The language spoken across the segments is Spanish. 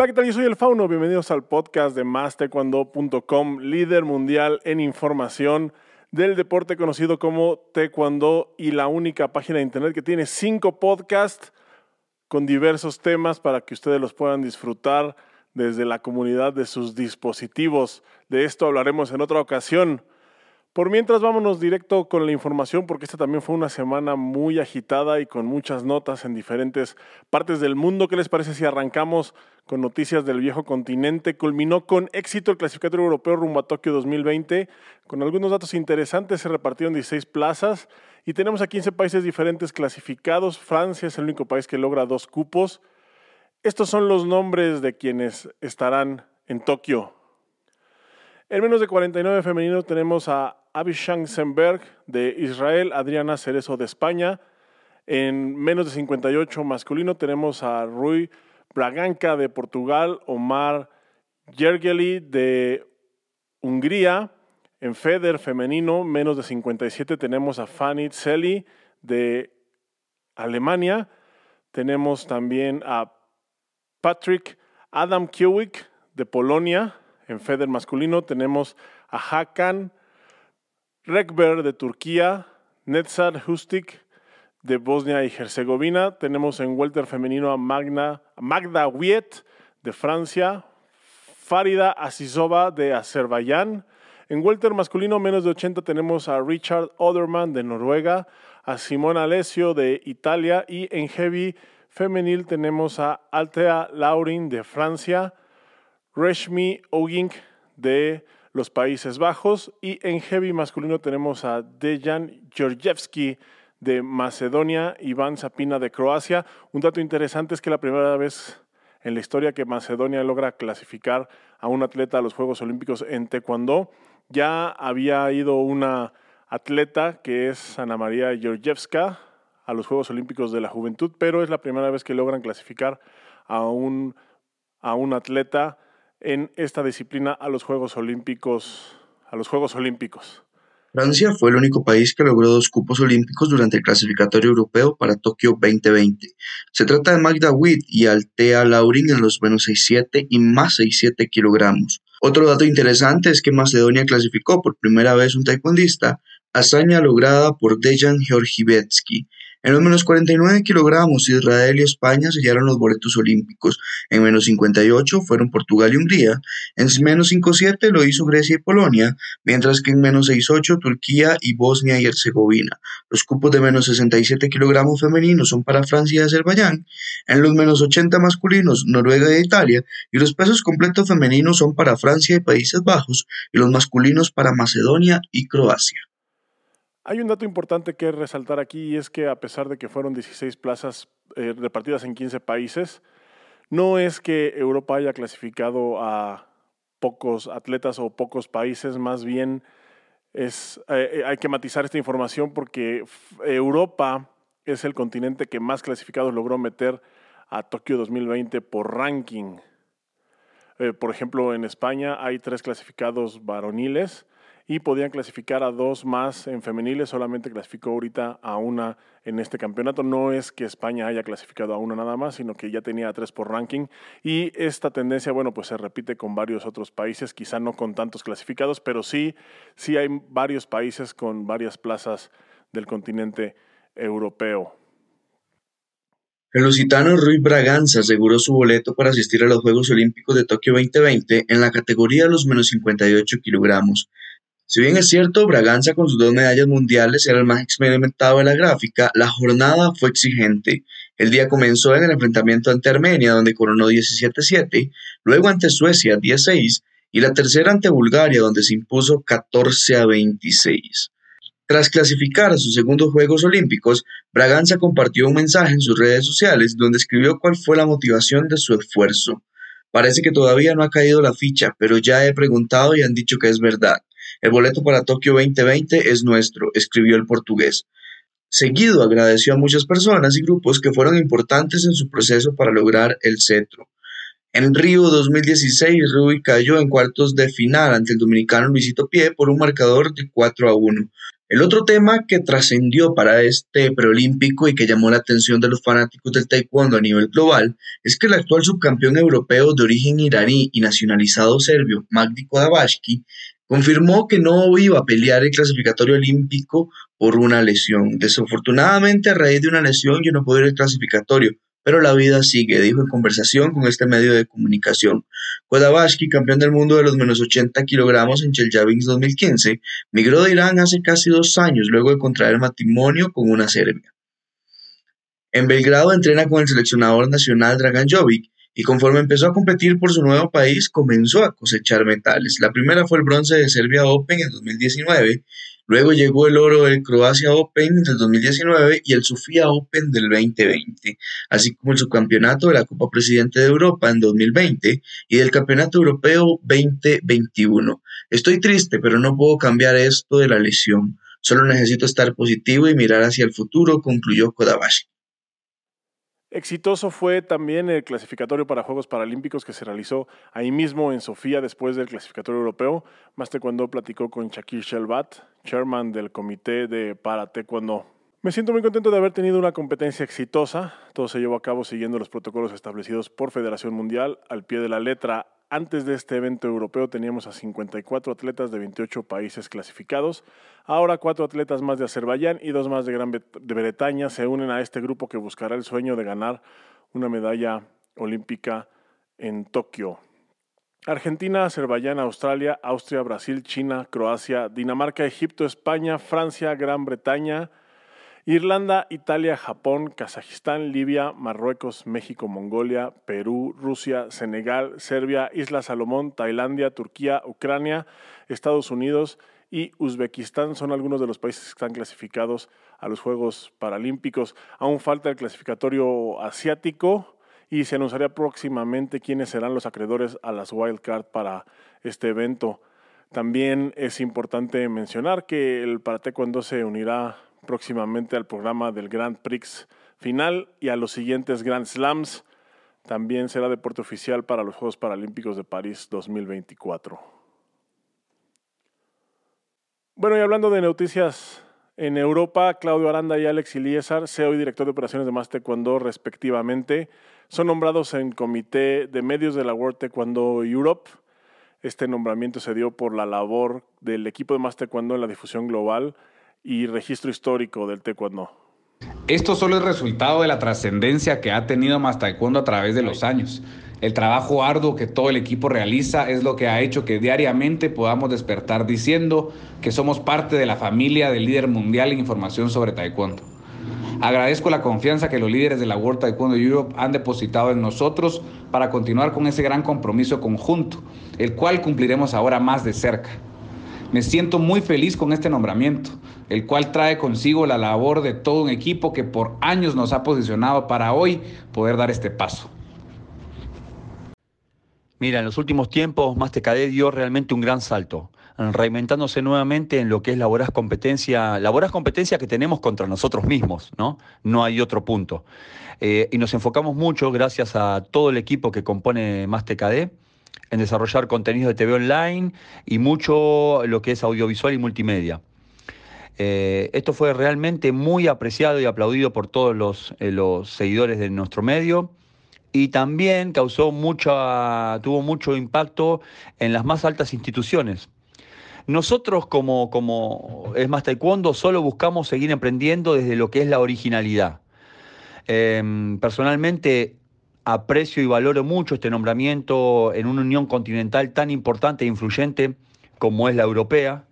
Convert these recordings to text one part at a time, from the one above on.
Hola, ¿qué tal? Yo soy el Fauno. Bienvenidos al podcast de MásTaekwondo.com, líder mundial en información del deporte conocido como Taekwondo y la única página de internet que tiene cinco podcasts con diversos temas para que ustedes los puedan disfrutar desde la comunidad de sus dispositivos. De esto hablaremos en otra ocasión. Por mientras vámonos directo con la información porque esta también fue una semana muy agitada y con muchas notas en diferentes partes del mundo. ¿Qué les parece si arrancamos con noticias del viejo continente? Culminó con éxito el clasificatorio europeo rumbo a Tokio 2020. Con algunos datos interesantes se repartieron 16 plazas y tenemos a 15 países diferentes clasificados. Francia es el único país que logra dos cupos. Estos son los nombres de quienes estarán en Tokio. En menos de 49 femenino tenemos a Abishang Senberg de Israel, Adriana Cerezo de España. En menos de 58 masculino tenemos a Rui Braganca de Portugal, Omar Yergeli de Hungría. En Feder femenino, menos de 57, tenemos a Fanny Tseli de Alemania. Tenemos también a Patrick Adam Kiewicz de Polonia. En Feder masculino tenemos a Hakan Rekber de Turquía, Netzar Hustik de Bosnia y Herzegovina. Tenemos en welter femenino a Magna, Magda Wiet de Francia, Farida Asisova de Azerbaiyán. En welter masculino menos de 80 tenemos a Richard Oderman de Noruega, a Simona Alessio de Italia y en heavy femenil tenemos a Altea Laurin de Francia, Reshmi Ogink de los Países Bajos. Y en heavy masculino tenemos a Dejan Georgievski de Macedonia, Iván Zapina de Croacia. Un dato interesante es que la primera vez en la historia que Macedonia logra clasificar a un atleta a los Juegos Olímpicos en Taekwondo. Ya había ido una atleta que es Ana María Georgievska a los Juegos Olímpicos de la Juventud, pero es la primera vez que logran clasificar a un, a un atleta en esta disciplina a los Juegos Olímpicos. A los Juegos Olímpicos. Francia fue el único país que logró dos cupos olímpicos durante el clasificatorio europeo para Tokio 2020. Se trata de Magda Witt y Altea Laurin en los menos 67 y más 67 kilogramos. Otro dato interesante es que Macedonia clasificó por primera vez un taekwondista, hazaña lograda por Dejan Georgivetsky, en los menos 49 kilogramos, Israel y España sellaron los boletos olímpicos. En menos 58 fueron Portugal y Hungría. En menos 57 lo hizo Grecia y Polonia, mientras que en menos 68 Turquía y Bosnia y Herzegovina. Los cupos de menos 67 kilogramos femeninos son para Francia y Azerbaiyán. En los menos 80 masculinos, Noruega e Italia. Y los pesos completos femeninos son para Francia y Países Bajos. Y los masculinos para Macedonia y Croacia. Hay un dato importante que resaltar aquí y es que a pesar de que fueron 16 plazas eh, repartidas en 15 países, no es que Europa haya clasificado a pocos atletas o pocos países, más bien es, eh, eh, hay que matizar esta información porque Europa es el continente que más clasificados logró meter a Tokio 2020 por ranking. por ejemplo, en España hay tres clasificados varoniles y podían clasificar a dos más en femeniles, solamente clasificó ahorita a una en este campeonato. No es que España haya clasificado a una nada más, sino que ya tenía a tres por ranking y esta tendencia, bueno, pues se repite con varios otros países, quizá no con tantos clasificados, pero sí, sí hay varios países con varias plazas del continente europeo. El lusitano Rui Braganza aseguró su boleto para asistir a los Juegos Olímpicos de Tokio 2020 en la categoría de los menos 58 kilogramos. Si bien es cierto, Braganza con sus dos medallas mundiales era el más experimentado de la gráfica, la jornada fue exigente. El día comenzó en el enfrentamiento ante Armenia, donde coronó 17-7, luego ante Suecia 10-6 y la tercera ante Bulgaria, donde se impuso 14-26. Tras clasificar a sus segundos Juegos Olímpicos, Braganza compartió un mensaje en sus redes sociales donde escribió cuál fue la motivación de su esfuerzo. Parece que todavía no ha caído la ficha, pero ya he preguntado y han dicho que es verdad. El boleto para Tokio 2020 es nuestro, escribió el portugués. Seguido agradeció a muchas personas y grupos que fueron importantes en su proceso para lograr el cetro. En Río 2016, Rui cayó en cuartos de final ante el dominicano Luisito Pie por un marcador de 4 a 1. El otro tema que trascendió para este preolímpico y que llamó la atención de los fanáticos del taekwondo a nivel global es que el actual subcampeón europeo de origen iraní y nacionalizado serbio, Magdi Kodabashki, confirmó que no iba a pelear el clasificatorio olímpico por una lesión. Desafortunadamente, a raíz de una lesión, yo no puedo ir al clasificatorio, pero la vida sigue, dijo en conversación con este medio de comunicación. Kodabashki, campeón del mundo de los menos 80 kilogramos en Chelyabinsk 2015, migró de Irán hace casi dos años luego de contraer matrimonio con una serbia. En Belgrado entrena con el seleccionador nacional Dragan Jovic y conforme empezó a competir por su nuevo país comenzó a cosechar metales. La primera fue el bronce de Serbia Open en 2019 Luego llegó el oro del Croacia Open del 2019 y el Sofía Open del 2020, así como el subcampeonato de la Copa Presidente de Europa en 2020 y del Campeonato Europeo 2021. Estoy triste, pero no puedo cambiar esto de la lesión. Solo necesito estar positivo y mirar hacia el futuro, concluyó Kodabashi. Exitoso fue también el clasificatorio para Juegos Paralímpicos que se realizó ahí mismo en Sofía después del clasificatorio europeo. Más cuando platicó con Shakir Shelbat, chairman del comité de para taekwondo. Me siento muy contento de haber tenido una competencia exitosa. Todo se llevó a cabo siguiendo los protocolos establecidos por Federación Mundial al pie de la letra antes de este evento europeo teníamos a 54 atletas de 28 países clasificados. Ahora cuatro atletas más de Azerbaiyán y dos más de Gran Bretaña se unen a este grupo que buscará el sueño de ganar una medalla olímpica en Tokio. Argentina, Azerbaiyán, Australia, Austria, Brasil, China, Croacia, Dinamarca, Egipto, España, Francia, Gran Bretaña, Irlanda, Italia, Japón, Kazajistán, Libia, Marruecos, México, Mongolia, Perú, Rusia, Senegal, Serbia, Islas Salomón, Tailandia, Turquía, Ucrania, Estados Unidos y Uzbekistán son algunos de los países que están clasificados a los Juegos Paralímpicos. Aún falta el clasificatorio asiático y se anunciará próximamente quiénes serán los acreedores a las wildcard para este evento. También es importante mencionar que el para cuando se unirá próximamente al programa del Grand Prix final y a los siguientes Grand Slams. También será deporte oficial para los Juegos Paralímpicos de París 2024. Bueno, y hablando de noticias en Europa, Claudio Aranda y Alex Iliesar, CEO y director de operaciones de Más Taekwondo respectivamente, son nombrados en comité de medios de la World Taekwondo Europe. Este nombramiento se dio por la labor del equipo de Más Taekwondo en la difusión global y registro histórico del taekwondo. Esto solo es resultado de la trascendencia que ha tenido Más Taekwondo a través de los años. El trabajo arduo que todo el equipo realiza es lo que ha hecho que diariamente podamos despertar diciendo que somos parte de la familia del líder mundial en información sobre Taekwondo. Agradezco la confianza que los líderes de la World Taekwondo Europe han depositado en nosotros para continuar con ese gran compromiso conjunto, el cual cumpliremos ahora más de cerca. Me siento muy feliz con este nombramiento, el cual trae consigo la labor de todo un equipo que por años nos ha posicionado para hoy poder dar este paso. Mira, en los últimos tiempos MasterCAD dio realmente un gran salto, reinventándose nuevamente en lo que es la competencia, la voraz competencia que tenemos contra nosotros mismos, ¿no? No hay otro punto. Eh, y nos enfocamos mucho, gracias a todo el equipo que compone MasterCAD, en desarrollar contenidos de TV online y mucho lo que es audiovisual y multimedia. Eh, esto fue realmente muy apreciado y aplaudido por todos los, eh, los, seguidores de nuestro medio y también causó mucha, tuvo mucho impacto en las más altas instituciones. Nosotros como, como es más taekwondo solo buscamos seguir emprendiendo desde lo que es la originalidad. Em, personalmente aprecio y valoro mucho este nombramiento en una unión continental tan importante e influyente como es la europea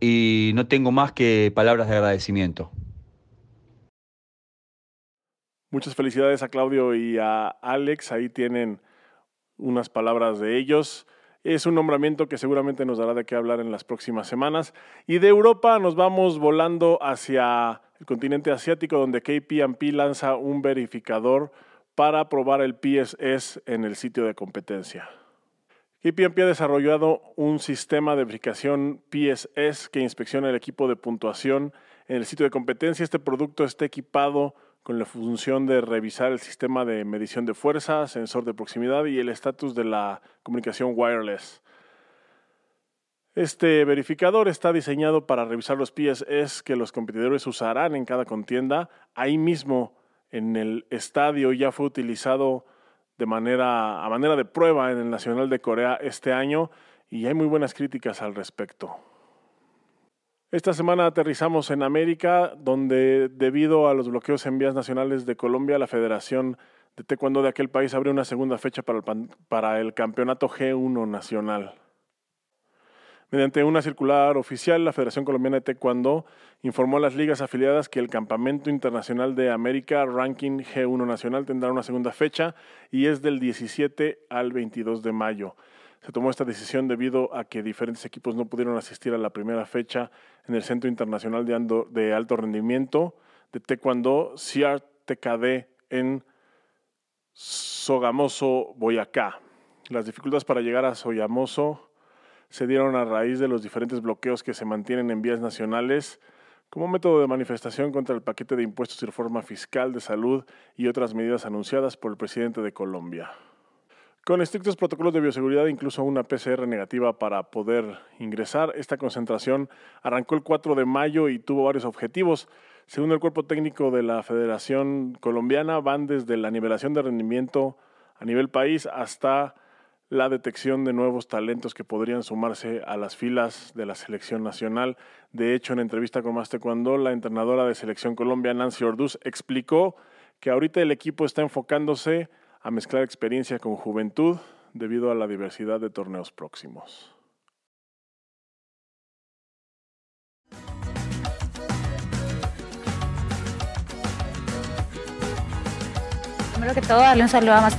y no tengo más que palabras de agradecimiento. Muchas felicidades a Claudio y a Alex, ahí tienen unas palabras de ellos. Es un nombramiento que seguramente nos dará de qué hablar en las próximas semanas. Y de Europa nos vamos volando hacia el continente asiático, donde KPMP lanza un verificador para probar el PSS en el sitio de competencia. KPMP ha desarrollado un sistema de verificación PSS que inspecciona el equipo de puntuación en el sitio de competencia. Este producto está equipado con la función de revisar el sistema de medición de fuerza, sensor de proximidad y el estatus de la comunicación wireless. Este verificador está diseñado para revisar los PSS que los competidores usarán en cada contienda. Ahí mismo en el estadio ya fue utilizado de manera, a manera de prueba en el Nacional de Corea este año y hay muy buenas críticas al respecto. Esta semana aterrizamos en América, donde debido a los bloqueos en vías nacionales de Colombia, la Federación de Taekwondo de aquel país abrió una segunda fecha para el, para el campeonato G1 nacional. Mediante una circular oficial, la Federación Colombiana de Taekwondo informó a las ligas afiliadas que el Campamento Internacional de América Ranking G1 Nacional tendrá una segunda fecha y es del 17 al 22 de mayo. Se tomó esta decisión debido a que diferentes equipos no pudieron asistir a la primera fecha en el Centro Internacional de, Alto Rendimiento de Taekwondo CIAR TKD en Sogamoso, Boyacá. Las dificultades para llegar a Sogamoso se dieron a raíz de los diferentes bloqueos que se mantienen en vías nacionales como método de manifestación contra el paquete de impuestos y reforma fiscal de salud y otras medidas anunciadas por el presidente de Colombia. Con estrictos protocolos de bioseguridad, incluso una PCR negativa para poder ingresar, esta concentración arrancó el 4 de mayo y tuvo varios objetivos. Según el cuerpo técnico de la Federación Colombiana, van desde la nivelación de rendimiento a nivel país hasta la detección de nuevos talentos que podrían sumarse a las filas de la selección nacional. De hecho, en entrevista con Más la entrenadora de Selección Colombia, Nancy Orduz, explicó que ahorita el equipo está enfocándose a mezclar experiencia con juventud debido a la diversidad de torneos próximos. Primero que todo, darle un saludo a Más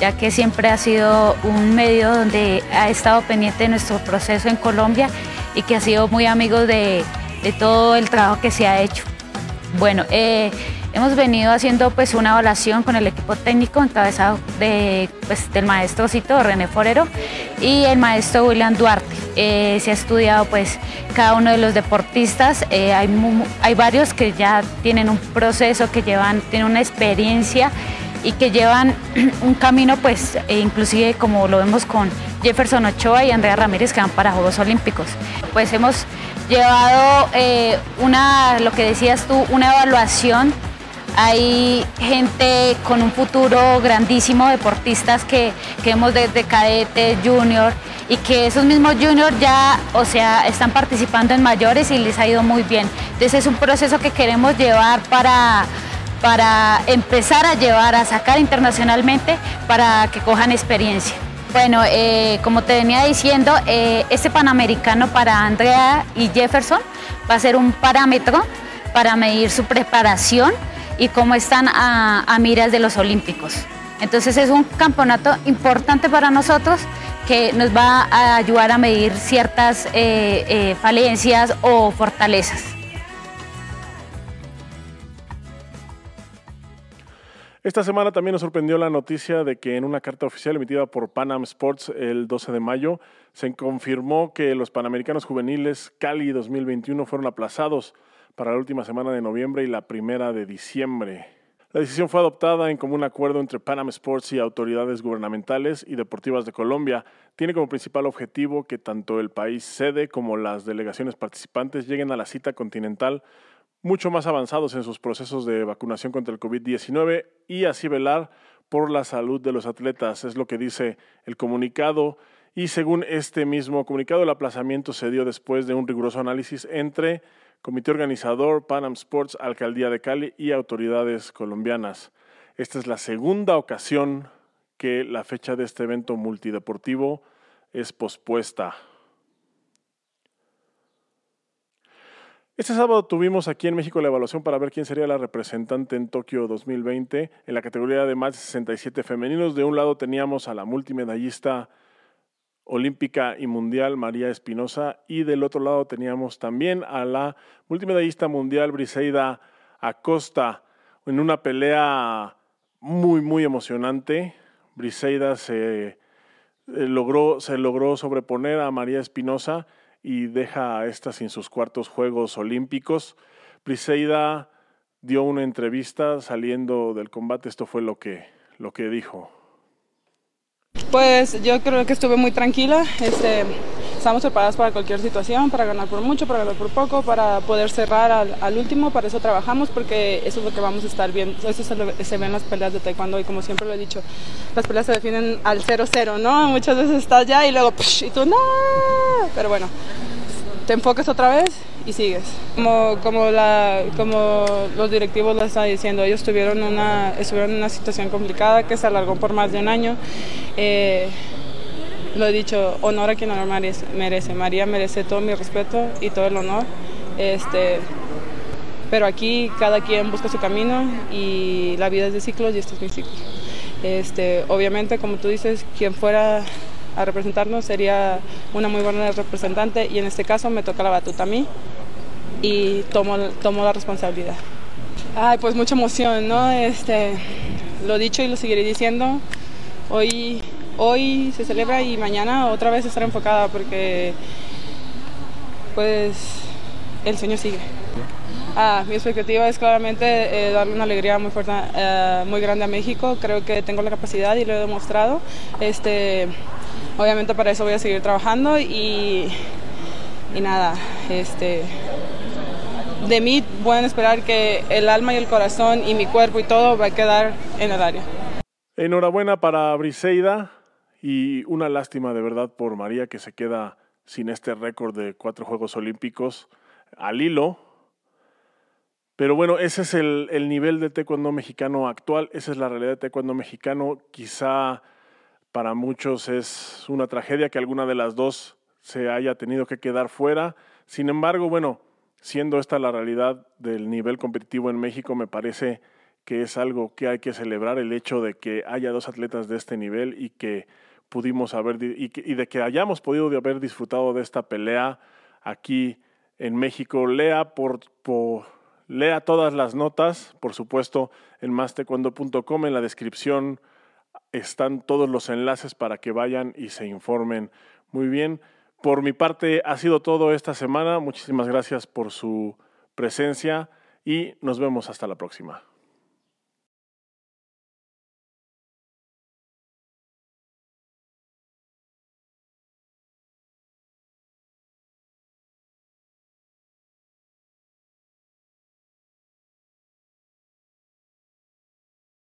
ya que siempre ha sido un medio donde ha estado pendiente de nuestro proceso en Colombia y que ha sido muy amigo de, todo el trabajo que se ha hecho. Bueno, eh, hemos venido haciendo pues una evaluación con el equipo técnico encabezado de, pues, del maestro Cito René Forero y el maestro William Duarte. Eh, se ha estudiado pues cada uno de los deportistas, eh, hay, hay varios que ya tienen un proceso, que llevan, tienen una experiencia y que llevan un camino, pues, e inclusive como lo vemos con Jefferson Ochoa y Andrea Ramírez que van para Juegos Olímpicos. Pues hemos llevado eh, una, lo que decías tú, una evaluación. Hay gente con un futuro grandísimo, deportistas que, que vemos desde cadete, junior, y que esos mismos juniors ya, o sea, están participando en mayores y les ha ido muy bien. Entonces es un proceso que queremos llevar para para empezar a llevar, a sacar internacionalmente para que cojan experiencia. Bueno, eh, como te venía diciendo, este Panamericano para Andrea y Jefferson va a ser un parámetro para medir su preparación y cómo están a, miras de los Olímpicos. Entonces es un campeonato importante para nosotros que nos va a ayudar a medir ciertas eh, falencias o fortalezas. Esta semana también nos sorprendió la noticia de que en una carta oficial emitida por Panam Sports el 12 de mayo se confirmó que los Panamericanos Juveniles Cali 2021 fueron aplazados para la última semana de noviembre y la primera de diciembre. La decisión fue adoptada en común acuerdo entre Panam Sports y autoridades gubernamentales y deportivas de Colombia. Tiene como principal objetivo que tanto el país sede como las delegaciones participantes lleguen a la cita continental mucho más avanzados en sus procesos de vacunación contra el COVID-19 y así velar por la salud de los atletas, es lo que dice el comunicado. Y según este mismo comunicado, el aplazamiento se dio después de un riguroso análisis entre comité organizador, Panam Sports, Alcaldía de Cali y autoridades colombianas. Esta es la segunda ocasión que la fecha de este evento multideportivo es pospuesta. Este sábado tuvimos aquí en México la evaluación para ver quién sería la representante en Tokio 2020 en la categoría de más de 67 femeninos. De un lado teníamos a la multimedallista olímpica y mundial María Espinosa y del otro lado teníamos también a la multimedallista mundial Briseida Acosta en una pelea muy muy emocionante. Briseida se eh, logró, se logró sobreponer a María Espinosa y deja a esta sin sus cuartos Juegos Olímpicos. Briseida dio una entrevista saliendo del combate, esto fue lo que, lo que dijo. Pues yo creo que estuve muy tranquila, este, estamos preparados para cualquier situación, para ganar por mucho, para ganar por poco, para poder cerrar al, último, para eso trabajamos porque eso es lo que vamos a estar viendo, eso se, se ve en las peleas de taekwondo y como siempre lo he dicho, las peleas se definen al 0-0, ¿no? Muchas veces estás ya y luego y tú no, pero bueno, te enfocas otra vez y sigues. Como, como, la, como los directivos lo están diciendo, ellos tuvieron una, estuvieron en una situación complicada que se alargó por más de un año. Eh, lo he dicho, honor a quien honor merece. María merece todo mi respeto y todo el honor. Este, pero aquí cada quien busca su camino y la vida es de ciclos y este es mi ciclo. Este, obviamente, como tú dices, quien fuera a representarnos sería una muy buena representante y en este caso me toca la batuta a mí y tomo, tomo la responsabilidad. Ay, pues mucha emoción, ¿no? Este, lo dicho y lo seguiré diciendo. Hoy, hoy se celebra y mañana otra vez estaré enfocada porque pues el sueño sigue. Ah, mi expectativa es claramente eh, darle una alegría muy fuerte, eh, muy grande a México. Creo que tengo la capacidad y lo he demostrado. Este, obviamente para eso voy a seguir trabajando y, y nada, este, de mí pueden esperar que el alma y el corazón y mi cuerpo y todo va a quedar en el área. Enhorabuena para Briseida y una lástima de verdad por María que se queda sin este récord de cuatro Juegos Olímpicos al hilo. Pero bueno, ese es el, el nivel de taekwondo mexicano actual, esa es la realidad de taekwondo mexicano. Quizá para muchos es una tragedia que alguna de las dos se haya tenido que quedar fuera. Sin embargo, bueno, siendo esta la realidad del nivel competitivo en México, me parece que es algo que hay que celebrar el hecho de que haya dos atletas de este nivel y que pudimos haber y, de que hayamos podido haber disfrutado de esta pelea aquí en México. Lea por, lea todas las notas, por supuesto, en mastecuando.com en la descripción están todos los enlaces para que vayan y se informen muy bien. Por mi parte ha sido todo esta semana. Muchísimas gracias por su presencia y nos vemos hasta la próxima.